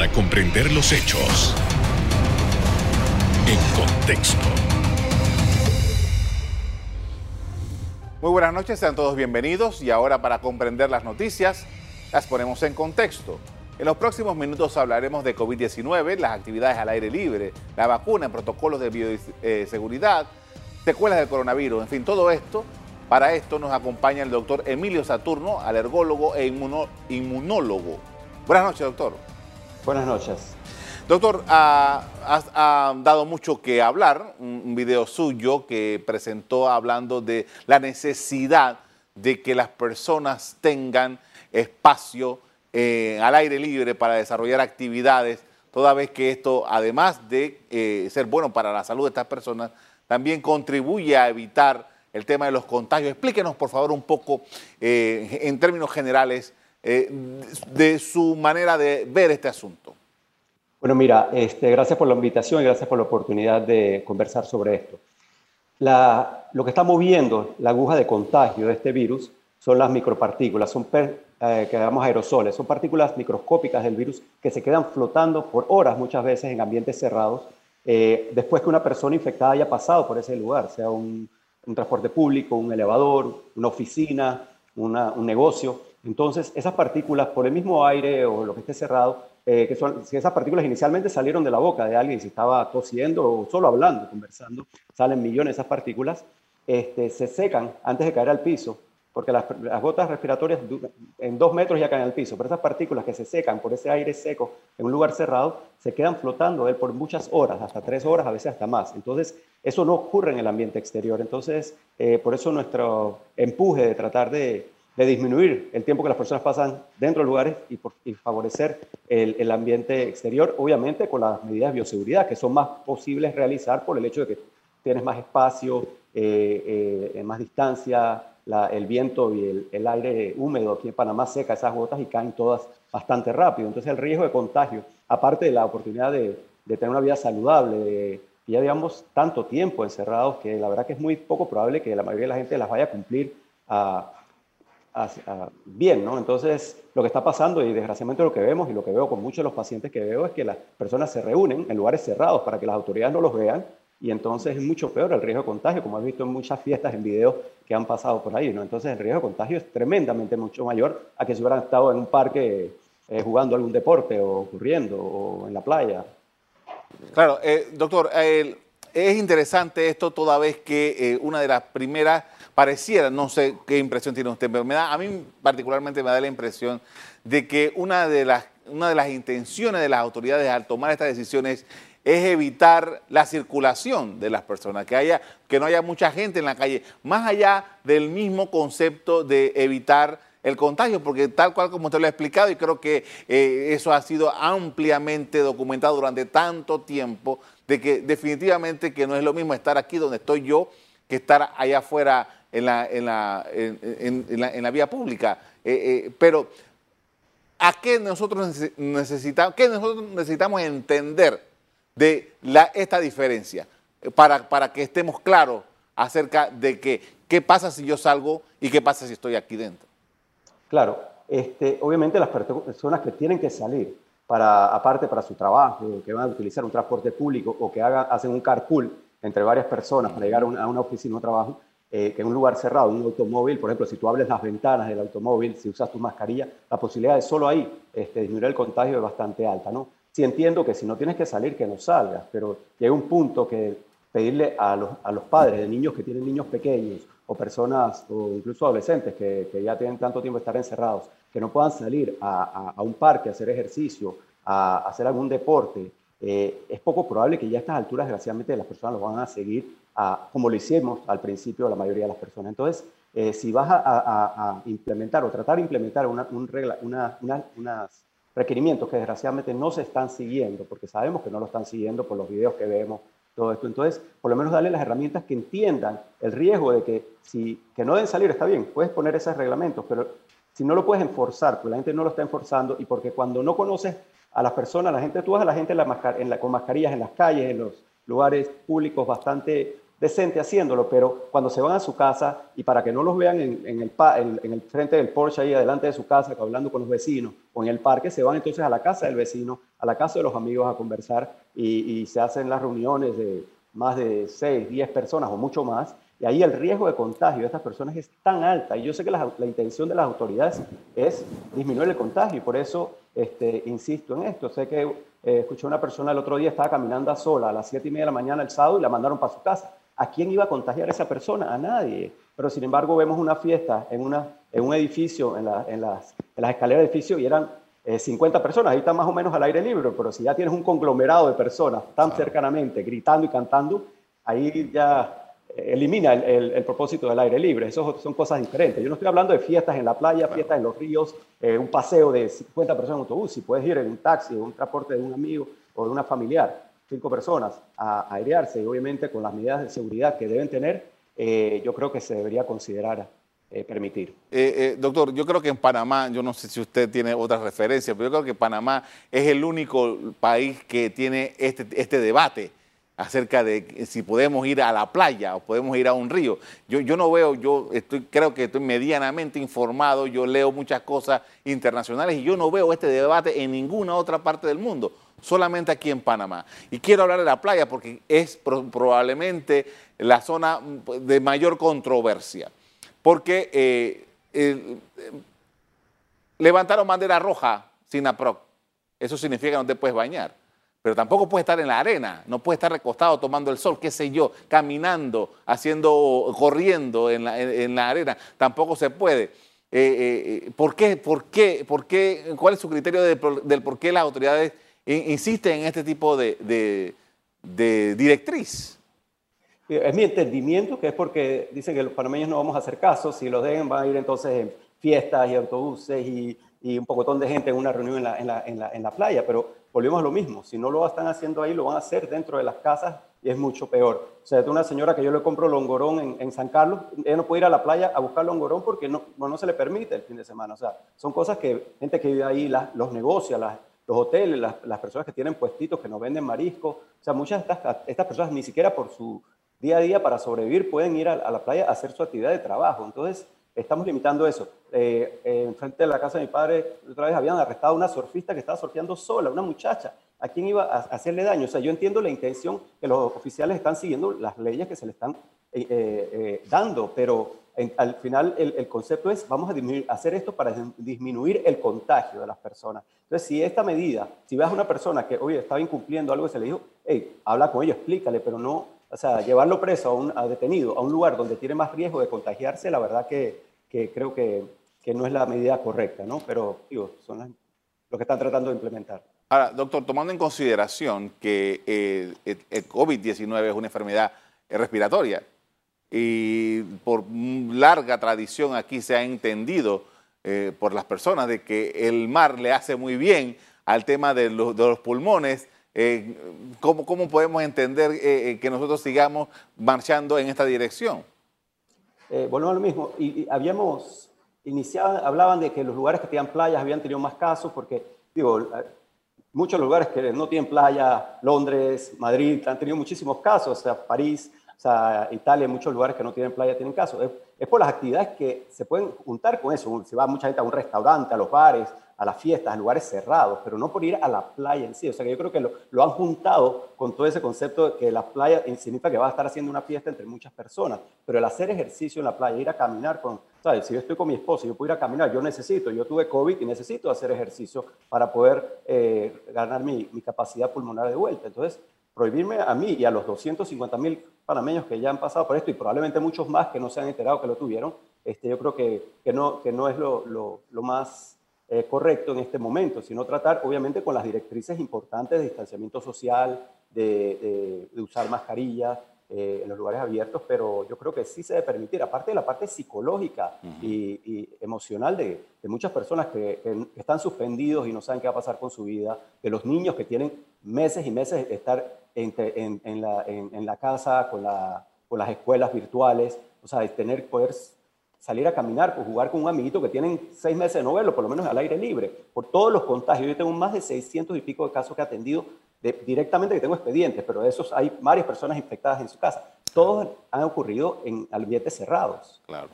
para comprender los hechos en contexto. Muy buenas noches, sean todos bienvenidos y ahora para comprender las noticias las ponemos en contexto. En los próximos minutos hablaremos de COVID-19, las actividades al aire libre, la vacuna, protocolos de bioseguridad, secuelas del coronavirus, en fin, todo esto. Para esto nos acompaña el doctor Emilio Saturno, alergólogo e inmunólogo. Buenas noches, doctor. Buenas noches. Doctor, ha, dado mucho que hablar, un video suyo que presentó hablando de la necesidad de que las personas tengan espacio eh, al aire libre para desarrollar actividades, toda vez que esto, además de eh, ser bueno para la salud de estas personas, también contribuye a evitar el tema de los contagios. Explíquenos, por favor, un poco, eh, en términos generales, de su manera de ver este asunto. Bueno, mira, este, gracias por la invitación y gracias por la oportunidad de conversar sobre esto. lo que está moviendo la aguja de contagio de este virus son las micropartículas, son eh, que llamamos aerosoles, son partículas microscópicas del virus que se quedan flotando por horas muchas veces en ambientes cerrados eh, después que una persona infectada haya pasado por ese lugar, sea un, transporte público, un elevador, una oficina, un negocio. Entonces, esas partículas por el mismo aire o lo que esté cerrado eh, que son, si esas partículas inicialmente salieron de la boca de alguien, si estaba tosiendo o solo hablando, conversando, salen millones de esas partículas, este, se secan antes de caer al piso, porque las, gotas respiratorias en dos metros ya caen al piso, pero esas partículas que se secan por ese aire seco en un lugar cerrado, se quedan flotando él por muchas horas, hasta tres horas, a veces hasta más. Entonces, eso no ocurre en el ambiente exterior. Entonces, eh, por eso nuestro empuje de tratar de de disminuir el tiempo que las personas pasan dentro de lugares y, favorecer el, ambiente exterior, obviamente con las medidas de bioseguridad, que son más posibles realizar por el hecho de que tienes más espacio, eh, eh, más distancia, el viento y el, aire húmedo aquí en Panamá seca esas gotas y caen todas bastante rápido. Entonces el riesgo de contagio, aparte de la oportunidad de, tener una vida saludable, de ya digamos tanto tiempo encerrados, que la verdad que es muy poco probable que la mayoría de la gente las vaya a cumplir a bien, ¿no? Entonces, lo que está pasando y desgraciadamente lo que vemos y lo que veo con muchos de los pacientes que veo es que las personas se reúnen en lugares cerrados para que las autoridades no los vean y entonces es mucho peor el riesgo de contagio, como has visto en muchas fiestas, en videos que han pasado por ahí, ¿no? Entonces el riesgo de contagio es tremendamente mucho mayor a que si hubieran estado en un parque eh, jugando algún deporte o corriendo o en la playa. Claro, eh, doctor, es interesante esto toda vez que eh, una de las primeras pareciera, no sé qué impresión tiene usted, pero me da, a mí particularmente me da la impresión de que una de las, una de las intenciones de las autoridades al tomar estas decisiones es evitar la circulación de las personas, que, haya, que no haya mucha gente en la calle, más allá del mismo concepto de evitar el contagio, porque tal cual como usted lo ha explicado, y creo que eh, eso ha sido ampliamente documentado durante tanto tiempo, de que definitivamente que no es lo mismo estar aquí donde estoy yo que estar allá afuera en la, en la, en, la, vía pública. Eh, eh, pero, ¿a qué nosotros necesitamos, qué nosotros necesitamos entender de la, esta diferencia para, para que estemos claros acerca de que, qué pasa si yo salgo y qué pasa si estoy aquí dentro? Claro, este, obviamente las personas que tienen que salir, para, aparte para su trabajo, que van a utilizar un transporte público o que hagan, hacen un carpool entre varias personas para llegar a una, a una oficina o trabajo, eh, que en un lugar cerrado, un automóvil, por ejemplo, si tú abres las ventanas del automóvil, si usas tu mascarilla, la posibilidad de solo ahí este, disminuir el contagio es bastante alta, ¿no? Sí entiendo que si no tienes que salir, que no salgas, pero llega un punto que pedirle a los, a los padres de niños que tienen niños pequeños o personas o incluso adolescentes que, que ya tienen tanto tiempo de estar encerrados, que no puedan salir a, a, un parque a hacer ejercicio, a, hacer algún deporte, eh, es poco probable que ya a estas alturas, desgraciadamente, las personas lo van a seguir como lo hicimos al principio la mayoría de las personas. Entonces, eh, si vas a, implementar o tratar de implementar una, un regla, unos requerimientos que desgraciadamente no se están siguiendo, porque sabemos que no lo están siguiendo por los videos que vemos, todo esto. Entonces, por lo menos darle las herramientas que entiendan el riesgo de que si que no deben salir, está bien, puedes poner esos reglamentos, pero si no lo puedes enforzar, porque la gente no lo está enforzando y porque cuando no conoces a las personas, la gente, tú vas a la gente en la, con mascarillas en las calles, en los lugares públicos bastante decente haciéndolo, pero cuando se van a su casa y para que no los vean en, el, en, el, frente del Porsche ahí adelante de su casa, hablando con los vecinos o en el parque, se van entonces a la casa del vecino, a la casa de los amigos a conversar y, se hacen las reuniones de más de 6, 10 personas o mucho más. Y ahí el riesgo de contagio de estas personas es tan alta. Y yo sé que la, intención de las autoridades es disminuir el contagio y por eso este, insisto en esto. Sé que eh, escuché a una persona el otro día, estaba caminando sola a las 7 y media de la mañana el sábado y la mandaron para su casa ¿A quién iba a contagiar esa persona? A nadie. Pero sin embargo vemos una fiesta en, una, en un edificio, en, las, en las, escaleras del edificio y eran 50 eh, personas, ahí está más o menos al aire libre, pero si ya tienes un conglomerado de personas tan cercanamente, gritando y cantando, ahí ya elimina el, propósito del aire libre. Eso son cosas diferentes. Yo no estoy hablando de fiestas en la playa, fiestas en los ríos, eh, un paseo de 50 personas en autobús, si puedes ir en un taxi un transporte de un amigo o de una familiar cinco personas a, airearse y obviamente con las medidas de seguridad que deben tener, eh, yo creo que se debería considerar eh, permitir. Eh, doctor, yo creo que en Panamá, yo no sé si usted tiene otra referencia, pero yo creo que Panamá es el único país que tiene este, este debate acerca de si podemos ir a la playa o podemos ir a un río. Yo, yo no veo, yo estoy, creo que estoy medianamente informado, yo leo muchas cosas internacionales y yo no veo este debate en ninguna otra parte del mundo solamente aquí en Panamá. Y quiero hablar de la playa porque es probablemente la zona de mayor controversia. Porque eh, levantaron bandera roja sin APROC. Eso significa que no te puedes bañar. Pero tampoco puedes estar en la arena, no puedes estar recostado tomando el sol, qué sé yo, caminando, haciendo, corriendo en la, arena. Tampoco se puede. Eh, ¿por, qué, por, qué, ¿Por qué? ¿Cuál es su criterio del por qué las autoridades insiste en este tipo de, directriz. Es mi entendimiento que es porque dicen que los panameños no vamos a hacer caso, si los dejen van a ir entonces en fiestas y autobuses y, un pocotón de gente en una reunión en en la, playa, pero volvemos a lo mismo, si no lo están haciendo ahí, lo van a hacer dentro de las casas y es mucho peor. O sea, una señora que yo le compro longorón en, San Carlos, ella no puede ir a la playa a buscar longorón porque no, no, se le permite el fin de semana. O sea, son cosas que gente que vive ahí los negocia, las, los hoteles, las, personas que tienen puestitos, que nos venden marisco, o sea, muchas de estas, estas personas ni siquiera por su día a día para sobrevivir pueden ir a, la playa a hacer su actividad de trabajo. Entonces, estamos limitando eso. Eh, eh, enfrente de la casa de mi padre, otra vez habían arrestado a una surfista que estaba surfeando sola, una muchacha. ¿A quién iba a hacerle daño? O sea, yo entiendo la intención que los oficiales están siguiendo las leyes que se le están eh, dando, pero al final el, concepto es, vamos a hacer esto para disminuir el contagio de las personas. Entonces, si esta medida, si ves a una persona que, oye, estaba incumpliendo algo que se le dijo, hey, habla con ellos, explícale, pero no, o sea, llevarlo preso, a, un, detenido, a un lugar donde tiene más riesgo de contagiarse, la verdad que, creo que, no es la medida correcta, ¿no? Pero, digo, son lo que están tratando de implementar. Ahora, doctor, tomando en consideración que eh, el COVID-19 es una enfermedad respiratoria, y por larga tradición aquí se ha entendido eh, por las personas de que el mar le hace muy bien al tema de los, pulmones. Eh, ¿cómo, podemos entender eh, que nosotros sigamos marchando en esta dirección? volvemos a lo mismo. Y, habíamos iniciado, hablaban de que los lugares que tenían playas habían tenido más casos porque, digo, muchos lugares que no tienen playa, Londres, Madrid, han tenido muchísimos casos, o sea, París, o sea, Italia, muchos lugares que no tienen playa tienen casos. Es, por las actividades que se pueden juntar con eso. Se va mucha gente a un restaurante, a los bares, a las fiestas, a lugares cerrados, pero no por ir a la playa en sí. O sea, que yo creo que lo, han juntado con todo ese concepto de que la playa significa que va a estar haciendo una fiesta entre muchas personas. Pero el hacer ejercicio en la playa, ir a caminar con, ¿sabes? Si yo estoy con mi esposo yo puedo ir a caminar, yo necesito, yo tuve COVID y necesito hacer ejercicio para poder eh, ganar mi, mi capacidad pulmonar de vuelta. Entonces, prohibirme a mí y a los 250 mil panameños que ya han pasado por esto y probablemente muchos más que no se han enterado que lo tuvieron, este, yo creo que, que, no, que no es lo, lo, más eh, correcto en este momento, sino tratar obviamente con las directrices importantes de distanciamiento social, de, de, usar mascarilla eh, en los lugares abiertos, pero yo creo que sí se debe permitir, aparte de la parte psicológica y, emocional de, de, muchas personas que, que están suspendidos y no saben qué va a pasar con su vida, de los niños que tienen meses y meses de estar en, en, la, en, la, casa, con, la, con, las escuelas virtuales, o sea, de tener, poder salir a caminar, pues jugar con un amiguito que tienen seis meses de no verlo, por lo menos al aire libre, por todos los contagios. Yo tengo más de 600 y pico de casos que he atendido directamente, que tengo expedientes, pero de esos hay varias personas infectadas en su casa. Todos han ocurrido en ambientes cerrados. Claro.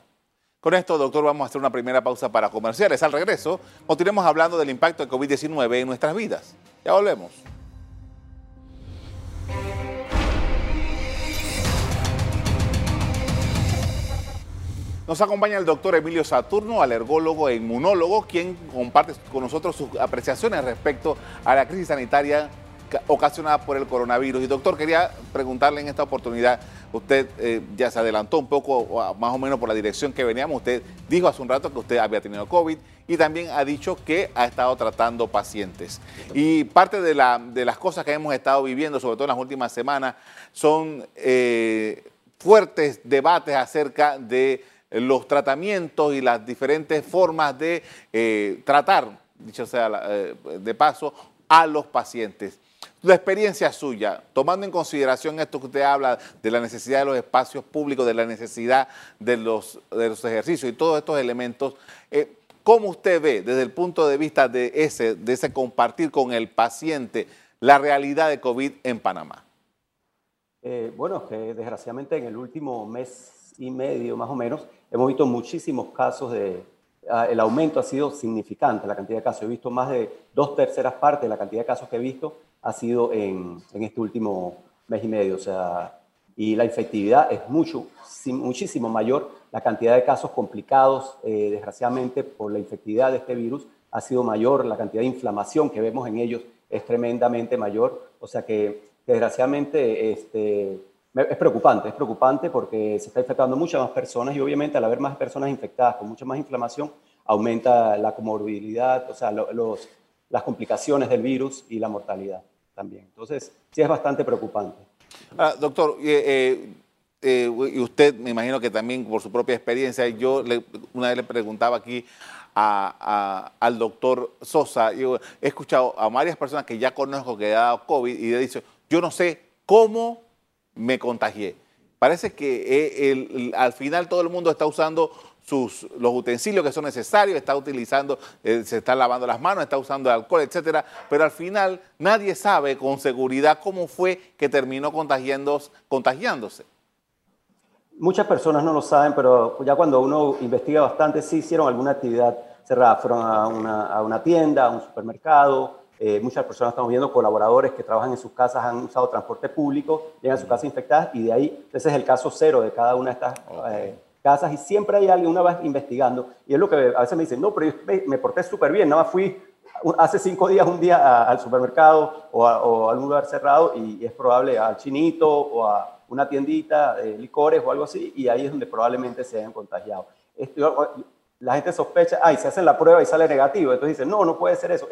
Con esto, doctor, vamos a hacer una primera pausa para comerciales. Al regreso, continuemos hablando del impacto de COVID-19 en nuestras vidas. Ya volvemos. Nos acompaña el doctor Emilio Saturno, alergólogo e inmunólogo, quien comparte con nosotros sus apreciaciones respecto a la crisis sanitaria ocasionada por el coronavirus. Y doctor, quería preguntarle en esta oportunidad, usted eh, ya se adelantó un poco, más o menos por la dirección que veníamos, usted dijo hace un rato que usted había tenido COVID y también ha dicho que ha estado tratando pacientes. Y parte de, las cosas que hemos estado viviendo, sobre todo en las últimas semanas, son eh, fuertes debates acerca de los tratamientos y las diferentes formas de eh, tratar, dicho sea eh, de paso, a los pacientes. La experiencia suya, tomando en consideración esto que usted habla de la necesidad de los espacios públicos, de la necesidad de los, de los ejercicios y todos estos elementos, eh, ¿cómo usted ve desde el punto de vista de ese, de ese compartir con el paciente la realidad de COVID en Panamá? bueno, que desgraciadamente en el último mes y medio más o menos hemos visto muchísimos casos de... Ah, el aumento ha sido significante, la cantidad de casos. He visto más de dos terceras partes de la cantidad de casos que he visto ha sido en, en este último mes y medio. O sea, y la infectividad es mucho, muchísimo mayor. La cantidad de casos complicados, eh, desgraciadamente, por la infectividad de este virus ha sido mayor. La cantidad de inflamación que vemos en ellos es tremendamente mayor. O sea que, desgraciadamente, este, es preocupante, es preocupante porque se está infectando muchas más personas y obviamente al haber más personas infectadas con mucha más inflamación, aumenta la comorbilidad, o sea, los, las complicaciones del virus y la mortalidad también. Entonces, sí es bastante preocupante. doctor, eh, eh, y usted me imagino que también por su propia experiencia, yo una vez le preguntaba aquí al doctor Sosa, yo he escuchado a varias personas que ya conozco que ha dado COVID y le dicho, yo no sé cómo me contagié. Parece que eh, al final todo el mundo está usando los utensilios que son necesarios, está utilizando, eh, se está lavando las manos, está usando alcohol, etcétera, pero al final nadie sabe con seguridad cómo fue que terminó contagiándose. Muchas personas no lo saben, pero ya cuando uno investiga bastante, sí hicieron alguna actividad cerrada, fueron a una tienda, a un supermercado, eh, muchas personas estamos viendo colaboradores que trabajan en sus casas, han usado transporte público, llegan a su casa infectadas y de ahí, ese es el caso cero de cada una de estas eh, casas y siempre hay alguien, una vez investigando y es lo que a veces me dicen, no, pero yo me porté súper bien, nada más fui hace cinco días un día al supermercado o a, algún lugar cerrado y, es probable al chinito o a una tiendita de licores o algo así y ahí es donde probablemente se hayan contagiado. la gente sospecha, ay, se hacen la prueba y sale negativo, entonces dicen, no, no puede ser eso.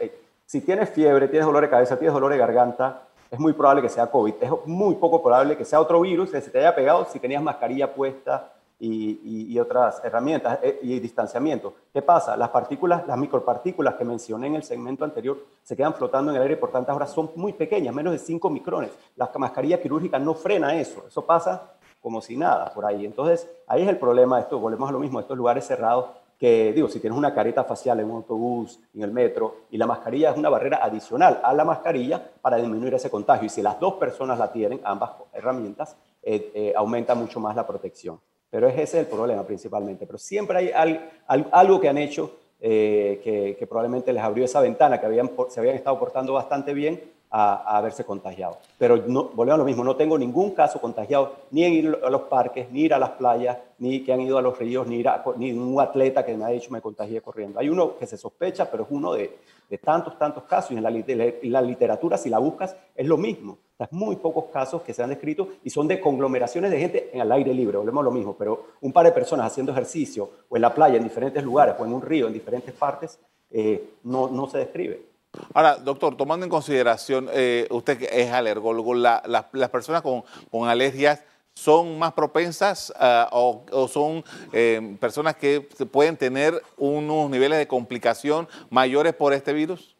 Si tienes fiebre, tienes dolor de cabeza, tienes dolor de garganta, es muy probable que sea COVID. Es muy poco probable que sea otro virus que se te haya pegado si tenías mascarilla puesta y, otras herramientas eh, y distanciamiento. ¿Qué pasa? Las partículas, las micropartículas que mencioné en el segmento anterior se quedan flotando en el aire por tantas horas, son muy pequeñas, menos de 5 micrones. La mascarilla quirúrgica no frena eso, eso pasa como si nada por ahí. Entonces, ahí es el problema de esto, volvemos a lo mismo, estos lugares cerrados que, digo, si tienes una careta facial en un autobús, en el metro, y la mascarilla es una barrera adicional a la mascarilla para disminuir ese contagio. Y si las dos personas la tienen, ambas herramientas, eh, eh, aumenta mucho más la protección. Pero ese es el problema principalmente. Pero siempre hay algo que han hecho eh, que, que, probablemente les abrió esa ventana, que habían, se habían estado portando bastante bien a, haberse contagiado. Pero no, volvemos a lo mismo, no tengo ningún caso contagiado ni en ir a los parques, ni ir a las playas, ni que han ido a los ríos, ni, ir ni un atleta que me ha dicho me contagié corriendo. Hay uno que se sospecha, pero es uno de, de tantos, tantos casos. Y en la, la, literatura, si la buscas, es lo mismo. Hay muy pocos casos que se han descrito y son de conglomeraciones de gente en el aire libre, volvemos a lo mismo, pero un par de personas haciendo ejercicio o en la playa, en diferentes lugares, o en un río, en diferentes partes, eh, no, no se describe. Ahora, doctor, tomando en consideración, eh, usted que es alergólogo, las personas con, alergias son más propensas ah, o, son eh, personas que pueden tener unos niveles de complicación mayores por este virus?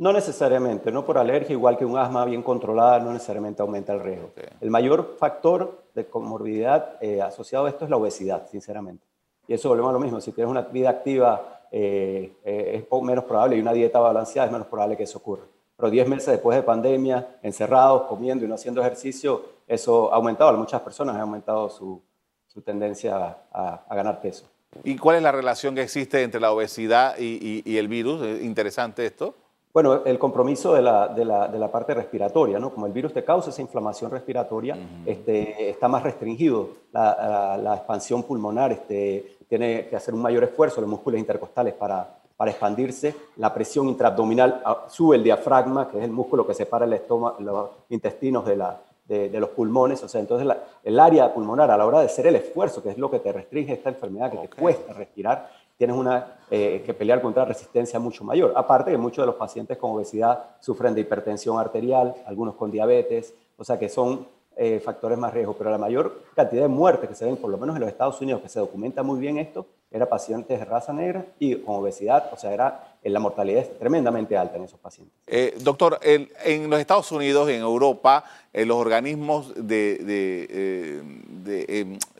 No necesariamente, no por alergia, igual que un asma bien controlada, no necesariamente aumenta el riesgo. El mayor factor de comorbilidad eh, asociado a esto es la obesidad, sinceramente. Y eso volvemos a lo mismo, si tienes una vida activa eh, eh, es menos probable y una dieta balanceada es menos probable que eso ocurra. pero 10 meses después de pandemia, encerrados, comiendo y no haciendo ejercicio, eso ha aumentado, muchas personas ha aumentado su, su tendencia a, ganar peso. ¿Y cuál es la relación que existe entre la obesidad y, el virus? interesante esto. Bueno, el compromiso de la, de la, de la, parte respiratoria, ¿no? Como el virus te causa esa inflamación respiratoria, este, está más restringido. La, la, expansión pulmonar este, tiene que hacer un mayor esfuerzo, los músculos intercostales para, para expandirse. La presión intraabdominal ah, sube el diafragma, que es el músculo que separa el estómago, los intestinos de, la, de, los pulmones. O sea, entonces el área pulmonar a la hora de hacer el esfuerzo, que es lo que te restringe esta enfermedad, que te cuesta respirar, tienes una, eh, que pelear contra resistencia mucho mayor. Aparte que muchos de los pacientes con obesidad sufren de hipertensión arterial, algunos con diabetes, o sea que son eh, factores más riesgos, pero la mayor cantidad de muertes que se ven, por lo menos en los Estados Unidos, que se documenta muy bien esto, era pacientes de raza negra y con obesidad, o sea, era la mortalidad es tremendamente alta en esos pacientes. Eh, doctor, en los Estados Unidos en Europa, eh, los organismos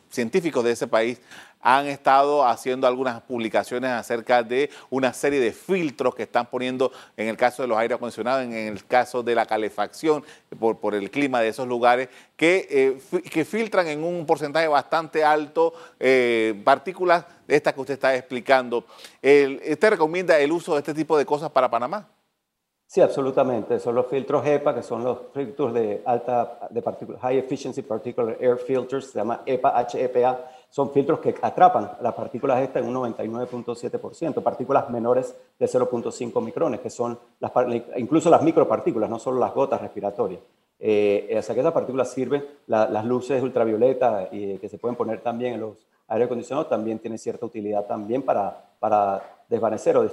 científicos de ese país han estado haciendo algunas publicaciones acerca de una serie de filtros que están poniendo en el caso de los aire acondicionados, en el caso de la calefacción por, por el clima de esos lugares, que, eh, que filtran en un porcentaje bastante alto eh, partículas estas que usted está explicando. ¿Usted recomienda el uso de este tipo de cosas para Panamá? Sí, absolutamente. Son los filtros HEPA, que son los filtros de alta de partículas, High Efficiency Particular Air Filters, se llama EPA, HEPA son filtros que atrapan las partículas estas en un 99.7%, partículas menores de 0.5 micrones, que son las, incluso las micropartículas, no solo las gotas respiratorias. Eh, o sea que esas partículas sirven, las luces ultravioleta y, que se pueden poner también en los aire acondicionados también tienen cierta utilidad también para, para desvanecer o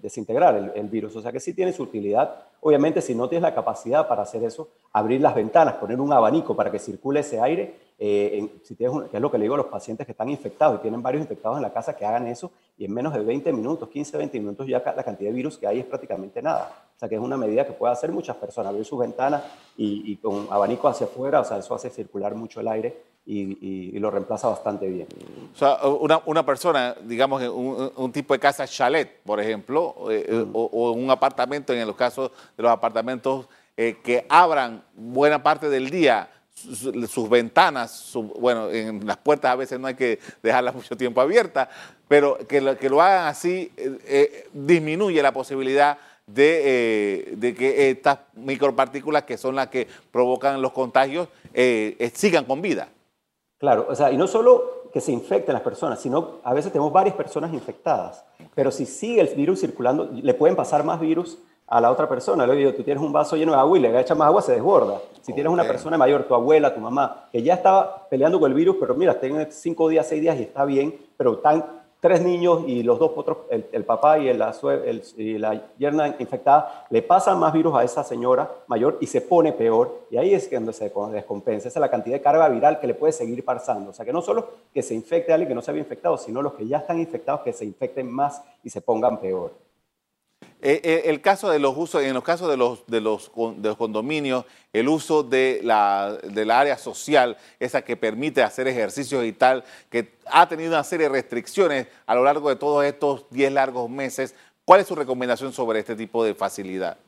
desintegrar el, virus. O sea que sí tiene su utilidad. Obviamente, si no tienes la capacidad para hacer eso, abrir las ventanas, poner un abanico para que circule ese aire, eh, si tienes que es lo que le digo a los pacientes que están infectados y tienen varios infectados en la casa, que hagan eso y en menos de 20 minutos, 15, 20 minutos ya la cantidad de virus que hay es prácticamente nada. O sea que es una medida que puede hacer muchas personas, abrir sus ventanas y, con abanico hacia afuera, o sea, eso hace circular mucho el aire y, lo reemplaza bastante bien. O sea, una, una persona, digamos, un, un, tipo de casa chalet, por ejemplo, eh, eh, mm. o, un apartamento, en los casos de los apartamentos eh, que abran buena parte del día sus, ventanas, bueno, en las puertas a veces no hay que dejarlas mucho tiempo abiertas, pero que lo, que lo hagan así disminuye la posibilidad de, de, que estas micropartículas que son las que provocan los contagios sigan con vida. Claro, o sea, y no solo que se infecten las personas, sino a veces tenemos varias personas infectadas, pero si sigue el virus circulando, le pueden pasar más virus a la otra persona. Le digo, tú tienes un vaso lleno de agua y le echas más agua, se desborda. Si tienes una persona mayor, tu abuela, tu mamá, que ya estaba peleando con el virus, pero mira, tiene cinco días, seis días y está bien, pero tan tres niños y los dos otros, el, papá y, el, y la yerna infectada, le pasan más virus a esa señora mayor y se pone peor. Y ahí es donde se descompensa. Esa es la cantidad de carga viral que le puede seguir pasando. O sea, que no solo que se infecte a alguien que no se había infectado, sino los que ya están infectados que se infecten más y se pongan peor. Eh, eh, el caso de los usos, en los casos de los, de los, de los condominios, el uso de la, de la, área social, esa que permite hacer ejercicios y tal, que ha tenido una serie de restricciones a lo largo de todos estos 10 largos meses. ¿Cuál es su recomendación sobre este tipo de facilidad?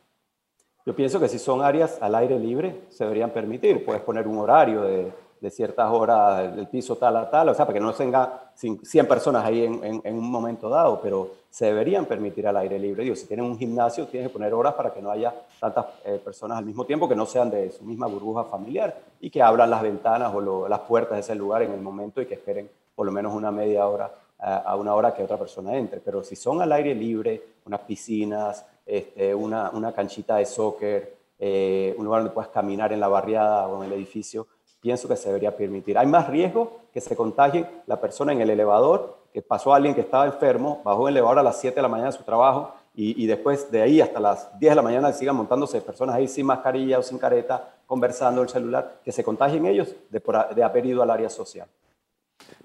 Yo pienso que si son áreas al aire libre, se deberían permitir. Puedes poner un horario de, de ciertas horas del piso tal a tal, o sea, para que no tenga 100 personas ahí en, un momento dado, pero se deberían permitir al aire libre. Digo, si tienen un gimnasio, tienes que poner horas para que no haya tantas eh, personas al mismo tiempo que no sean de su misma burbuja familiar y que abran las ventanas o las puertas de ese lugar en el momento y que esperen por lo menos una media hora a una hora que otra persona entre. Pero si son al aire libre, unas piscinas, este, una, una canchita de soccer, eh, un lugar donde puedas caminar en la barriada o en el edificio, pienso que se debería permitir. Hay más riesgo que se contagie la persona en el elevador, que pasó a alguien que estaba enfermo, bajó el elevador a las 7 de la mañana de su trabajo y, después de ahí hasta las 10 de la mañana sigan montándose personas ahí sin mascarilla o sin careta, conversando el celular, que se contagien ellos de, de haber ido al área social.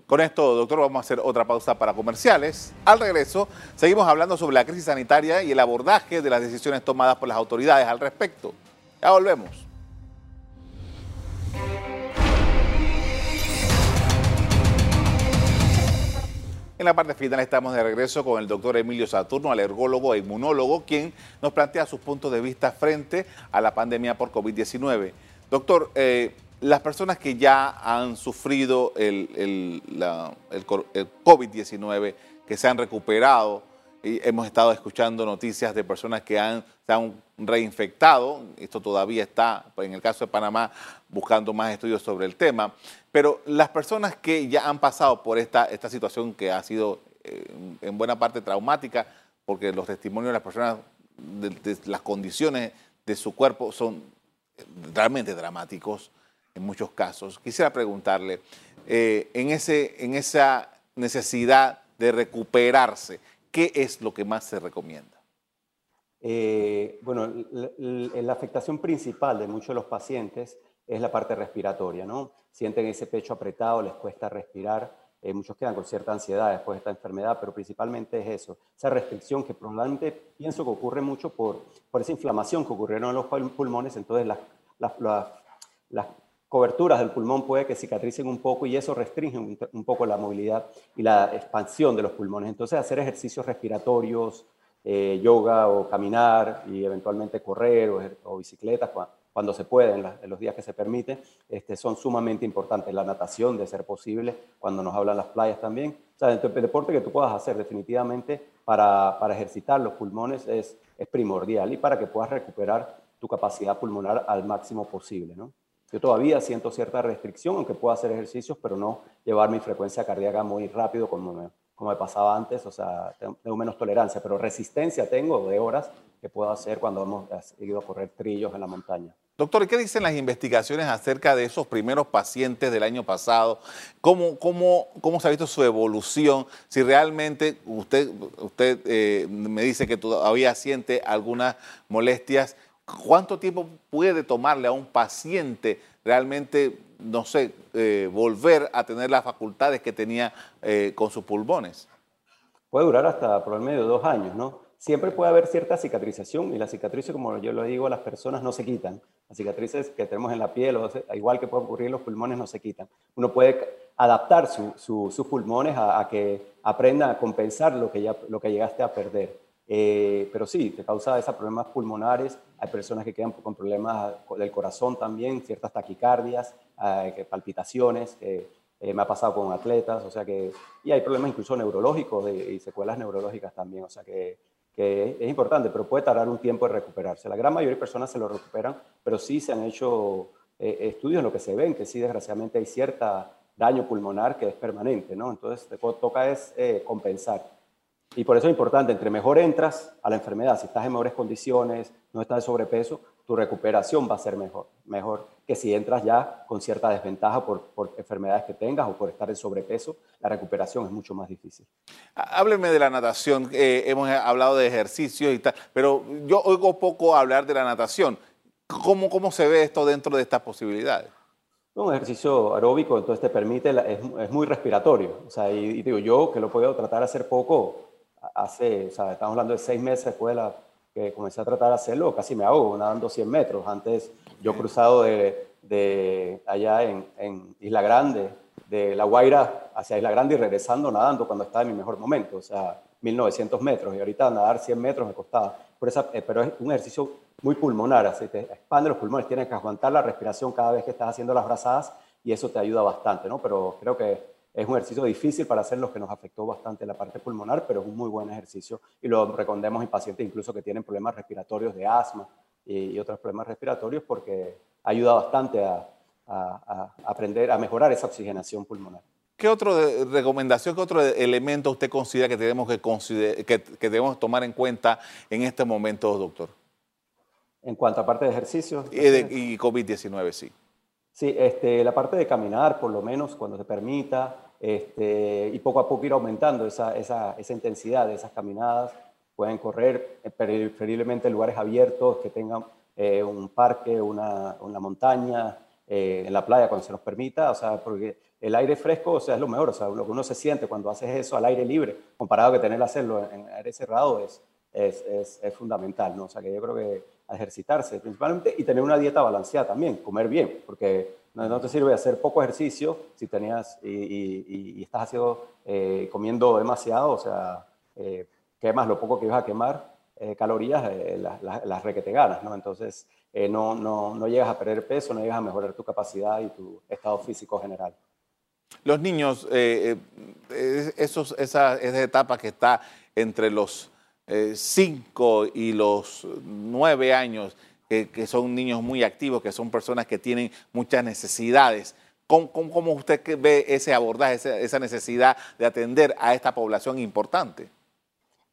Con esto, doctor, vamos a hacer otra pausa para comerciales. Al regreso, seguimos hablando sobre la crisis sanitaria y el abordaje de las decisiones tomadas por las autoridades al respecto. Ya volvemos. En la parte final estamos de regreso con el doctor Emilio Saturno, alergólogo e inmunólogo, quien nos plantea sus puntos de vista frente a la pandemia por COVID-19. Doctor, eh, las personas que ya han sufrido el, el, el COVID-19, que se han recuperado, hemos estado escuchando noticias de personas que han, se han reinfectado, esto todavía está, en el caso de Panamá, buscando más estudios sobre el tema, pero las personas que ya han pasado por esta, esta situación que ha sido eh, en buena parte traumática, porque los testimonios de las personas, de, las condiciones de su cuerpo son realmente dramáticos en muchos casos. Quisiera preguntarle, eh, en, ese, en esa necesidad de recuperarse, ¿qué es lo que más se recomienda? Eh, bueno, la, afectación principal de muchos de los pacientes es la parte respiratoria, ¿no? Sienten ese pecho apretado, les cuesta respirar, eh, muchos quedan con cierta ansiedad después de esta enfermedad, pero principalmente es eso, esa restricción que probablemente pienso que ocurre mucho por, por esa inflamación que ocurrieron en los pulmones, entonces las, las, las coberturas del pulmón puede que cicatricen un poco y eso restringe un, poco la movilidad y la expansión de los pulmones. Entonces, hacer ejercicios respiratorios, eh, yoga o caminar y eventualmente correr o, o bicicleta cuando se puede, en, los días que se permite, este, son sumamente importantes. La natación, de ser posible, cuando nos hablan las playas también. O sea, el deporte que tú puedas hacer definitivamente para, para ejercitar los pulmones es, es primordial y para que puedas recuperar tu capacidad pulmonar al máximo posible, ¿no? Yo todavía siento cierta restricción, aunque puedo hacer ejercicios, pero no llevar mi frecuencia cardíaca muy rápido como me, como me pasaba antes, o sea, tengo, menos tolerancia, pero resistencia tengo de horas que puedo hacer cuando hemos ido a correr trillos en la montaña. Doctor, ¿y qué dicen las investigaciones acerca de esos primeros pacientes del año pasado? ¿Cómo, cómo, cómo se ha visto su evolución? Si realmente usted, usted eh, me dice que todavía siente algunas molestias, ¿Cuánto tiempo puede tomarle a un paciente realmente, no sé, eh, volver a tener las facultades que tenía eh, con sus pulmones? Puede durar hasta por el medio de dos años, ¿no? Siempre puede haber cierta cicatrización y las cicatrices, como yo lo digo las personas, no se quitan. Las cicatrices que tenemos en la piel, igual que puede ocurrir en los pulmones, no se quitan. Uno puede adaptar sus pulmones a, a, que aprenda a compensar lo que, ya, lo que llegaste a perder. Eh, pero sí, te causa esos problemas pulmonares. Hay personas que quedan con problemas del corazón también, ciertas taquicardias, eh, palpitaciones. Eh, me ha pasado con atletas, o sea que. Y hay problemas incluso neurológicos y secuelas neurológicas también, o sea que, que, es importante, pero puede tardar un tiempo en recuperarse. La gran mayoría de personas se lo recuperan, pero sí se han hecho estudios en lo que se ven, que sí, desgraciadamente hay cierta daño pulmonar que es permanente, ¿no? Entonces, te toca es compensar. Y por eso es importante, entre mejor entras a la enfermedad, si estás en mejores condiciones, no estás de sobrepeso, tu recuperación va a ser mejor, mejor que si entras ya con cierta desventaja por, por enfermedades que tengas o por estar en sobrepeso, la recuperación es mucho más difícil. Hábleme de la natación, eh, hemos hablado de ejercicios y tal, pero yo oigo poco hablar de la natación. ¿Cómo, cómo se ve esto dentro de estas posibilidades? Un ejercicio aeróbico, entonces te permite, es, es muy respiratorio. O sea, y, y, digo, yo que lo puedo tratar de hacer poco, hace, o sea, estamos hablando de seis meses después de la, que comencé a tratar de hacerlo, casi me ahogo nadando 100 metros. Antes yo he cruzado de, de allá en, en, Isla Grande, de La Guaira hacia Isla Grande y regresando nadando cuando estaba en mi mejor momento, o sea, 1900 metros. Y ahorita nadar 100 metros me costaba. Por esa, eh, pero es un ejercicio muy pulmonar, así te expande los pulmones, tienes que aguantar la respiración cada vez que estás haciendo las brazadas y eso te ayuda bastante, ¿no? Pero creo que es un ejercicio difícil para hacer los que nos afectó bastante la parte pulmonar, pero es un muy buen ejercicio y lo recomendamos en pacientes incluso que tienen problemas respiratorios de asma y, otros problemas respiratorios porque ayuda bastante a, aprender a mejorar esa oxigenación pulmonar. ¿Qué otra recomendación, qué otro elemento usted considera que tenemos que, que, que, debemos tomar en cuenta en este momento, doctor? En cuanto a parte de ejercicios. Y, y COVID-19, sí. Sí, este, la parte de caminar, por lo menos cuando se permita, este, y poco a poco ir aumentando esa, esa, esa, intensidad de esas caminadas. Pueden correr eh, preferiblemente en lugares abiertos que tengan eh, un parque, una, una montaña, eh, en la playa cuando se nos permita, o sea, porque el aire fresco, o sea, es lo mejor, o sea, lo que uno se siente cuando haces eso al aire libre, comparado que tener que hacerlo en aire cerrado, es, es, es, es fundamental, ¿no? O sea, que yo creo que ejercitarse principalmente y tener una dieta balanceada también, comer bien, porque No, te sirve hacer poco ejercicio si tenías y, estás haciendo, eh, comiendo demasiado, o sea, eh, quemas lo poco que ibas a quemar, eh, calorías, las, las, requete ganas, ¿no? Entonces, no, no, no llegas a perder peso, no llegas a mejorar tu capacidad y tu estado físico general. Los niños, esos, esa, esa etapa que está entre los 5 y los 9 años, que, son niños muy activos, que son personas que tienen muchas necesidades. ¿Cómo, cómo, usted ve ese abordaje, esa, necesidad de atender a esta población importante?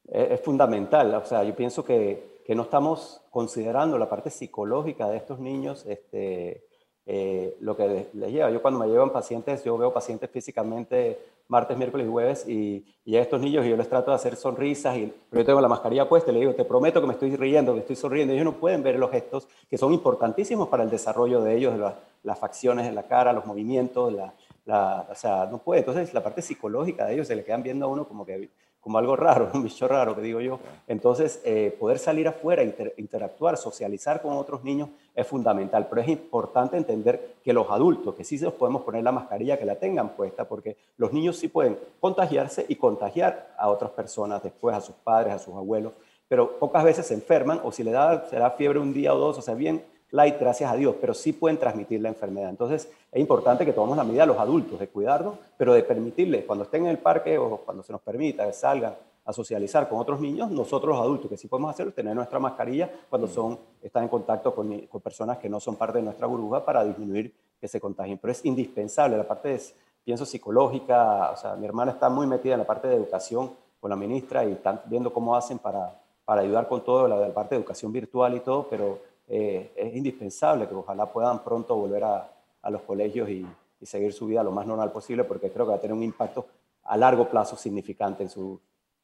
Es, fundamental, o sea, yo pienso que, que, no estamos considerando la parte psicológica de estos niños, este, eh, lo que les, lleva. Yo cuando me llevan pacientes, yo veo pacientes físicamente martes, miércoles y jueves y, y, a estos niños y yo les trato de hacer sonrisas, y, yo tengo la mascarilla puesta y le digo, te prometo que me estoy riendo, que estoy sonriendo. Ellos no pueden ver los gestos que son importantísimos para el desarrollo de ellos, las facciones en la cara, los movimientos, la, la, o sea, no puede. Entonces la parte psicológica de ellos se le quedan viendo a uno como que como algo raro, un bicho raro que digo yo. Entonces, eh, poder salir afuera, interactuar, socializar con otros niños es fundamental, pero es importante entender que los adultos, que sí se los podemos poner la mascarilla, que la tengan puesta, porque los niños sí pueden contagiarse y contagiar a otras personas después, a sus padres, a sus abuelos, pero pocas veces se enferman o si le da, se da fiebre un día o dos, o sea, bien light, gracias a Dios, pero sí pueden transmitir la enfermedad. Entonces, es importante que tomemos la medida los adultos de cuidarnos, pero de permitirles, cuando estén en el parque o cuando se nos permita que salgan a socializar con otros niños, nosotros los adultos, que sí podemos hacerlo, tener nuestra mascarilla cuando son, están en contacto con, con personas que no son parte de nuestra burbuja para disminuir que se contagien. Pero es indispensable, la parte, es, pienso, psicológica, o sea, mi hermana está muy metida en la parte de educación con la ministra y están viendo cómo hacen para, para ayudar con todo, la, la parte de educación virtual y todo, pero eh, es indispensable que ojalá puedan pronto volver a, a los colegios y, seguir su vida lo más normal posible, porque creo que va a tener un impacto a largo plazo significante en su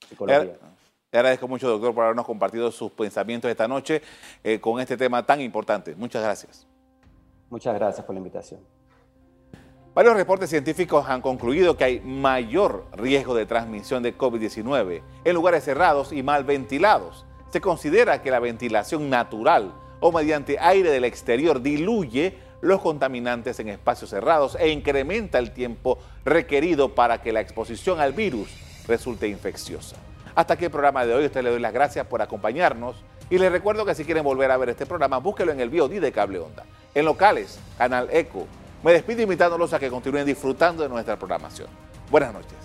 psicología. Le agradezco mucho, doctor, por habernos compartido sus pensamientos esta noche eh, con este tema tan importante. Muchas gracias. Muchas gracias por la invitación. Varios reportes científicos han concluido que hay mayor riesgo de transmisión de COVID-19 en lugares cerrados y mal ventilados. Se considera que la ventilación natural o mediante aire del exterior diluye los contaminantes en espacios cerrados e incrementa el tiempo requerido para que la exposición al virus resulte infecciosa. Hasta aquí el programa de hoy. Usted le doy las gracias por acompañarnos y les recuerdo que si quieren volver a ver este programa, búsquelo en el VOD de Cable Onda. En locales, Canal Eco. Me despido invitándolos a que continúen disfrutando de nuestra programación. Buenas noches.